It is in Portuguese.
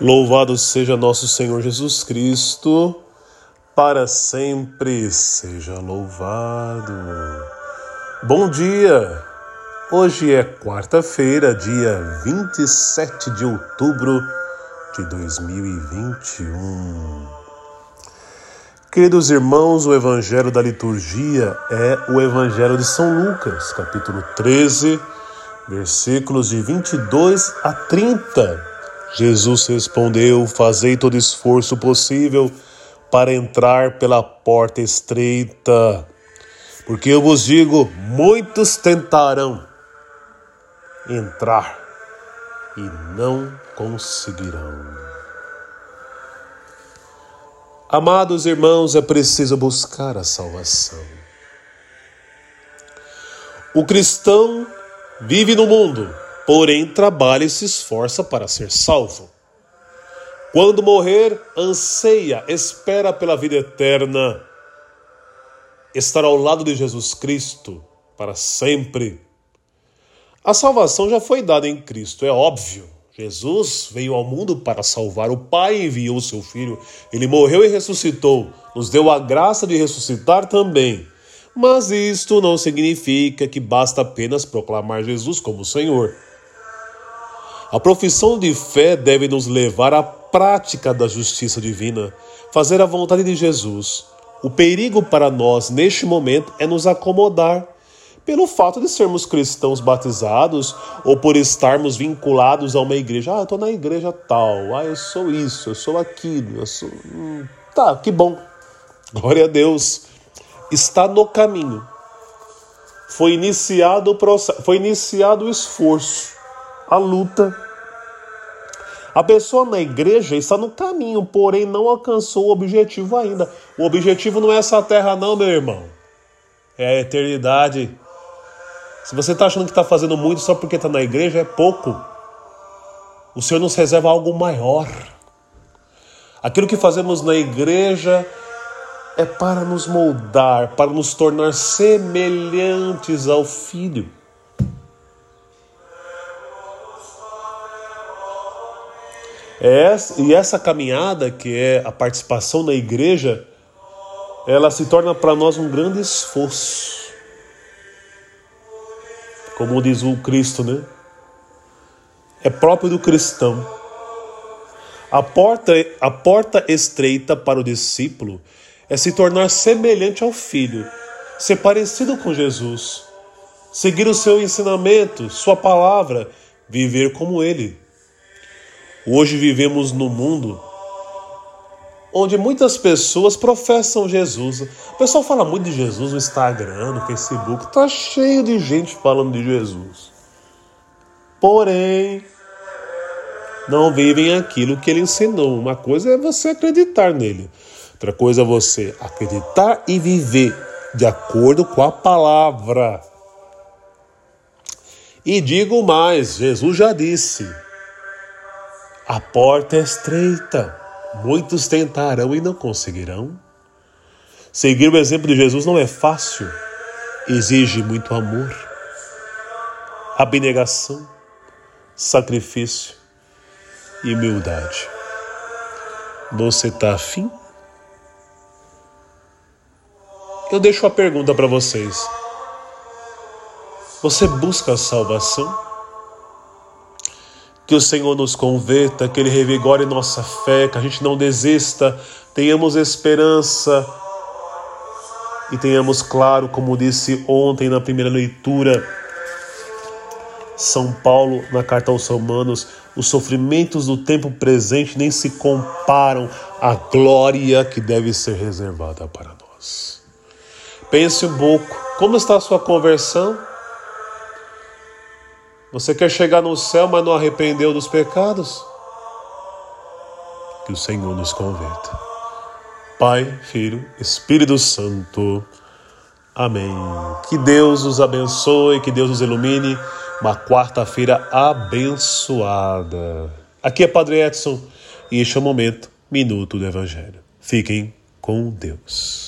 Louvado seja nosso Senhor Jesus Cristo, para sempre seja louvado. Bom dia! Hoje é quarta-feira, dia 27 de outubro de 2021. Queridos irmãos, o evangelho da liturgia é o evangelho de São Lucas, capítulo 13, versículos de 22 a 30 Jesus respondeu: Fazei todo esforço possível para entrar pela porta estreita, porque eu vos digo: muitos tentarão entrar e não conseguirão. Amados irmãos, é preciso buscar a salvação. O cristão vive no mundo porém trabalha e se esforça para ser salvo. Quando morrer, anseia, espera pela vida eterna, estar ao lado de Jesus Cristo para sempre. A salvação já foi dada em Cristo, é óbvio. Jesus veio ao mundo para salvar. O Pai enviou o seu Filho. Ele morreu e ressuscitou. Nos deu a graça de ressuscitar também. Mas isto não significa que basta apenas proclamar Jesus como Senhor. A profissão de fé deve nos levar à prática da justiça divina, fazer a vontade de Jesus. O perigo para nós neste momento é nos acomodar pelo fato de sermos cristãos batizados ou por estarmos vinculados a uma igreja. Ah, eu estou na igreja tal, ah, eu sou isso, eu sou aquilo, eu sou. Hum, tá, que bom. Glória a Deus. Está no caminho. Foi iniciado o processo, foi iniciado o esforço a luta. A pessoa na igreja está no caminho, porém não alcançou o objetivo ainda. O objetivo não é essa terra, não, meu irmão. É a eternidade. Se você está achando que está fazendo muito só porque está na igreja, é pouco. O Senhor nos reserva algo maior. Aquilo que fazemos na igreja é para nos moldar, para nos tornar semelhantes ao Filho. É e essa caminhada, que é a participação na igreja, ela se torna para nós um grande esforço. Como diz o Cristo, né? É próprio do cristão. A porta, a porta estreita para o discípulo é se tornar semelhante ao Filho, ser parecido com Jesus, seguir o seu ensinamento, sua palavra, viver como Ele. Hoje vivemos num mundo onde muitas pessoas professam Jesus. O pessoal fala muito de Jesus no Instagram, no Facebook, tá cheio de gente falando de Jesus. Porém, não vivem aquilo que ele ensinou. Uma coisa é você acreditar nele, outra coisa é você acreditar e viver de acordo com a palavra. E digo mais: Jesus já disse a porta é estreita, muitos tentarão e não conseguirão. Seguir o exemplo de Jesus não é fácil, exige muito amor, abnegação, sacrifício e humildade. Você está afim? Eu deixo a pergunta para vocês. Você busca a salvação? Que o Senhor nos converta, que Ele revigore nossa fé, que a gente não desista, tenhamos esperança e tenhamos claro, como disse ontem na primeira leitura, São Paulo, na carta aos Romanos, os sofrimentos do tempo presente nem se comparam à glória que deve ser reservada para nós. Pense um pouco, como está a sua conversão? Você quer chegar no céu, mas não arrependeu dos pecados? Que o Senhor nos converta. Pai, Filho, Espírito Santo. Amém. Que Deus os abençoe, que Deus os ilumine. Uma quarta-feira abençoada. Aqui é Padre Edson e este é o momento, Minuto do Evangelho. Fiquem com Deus.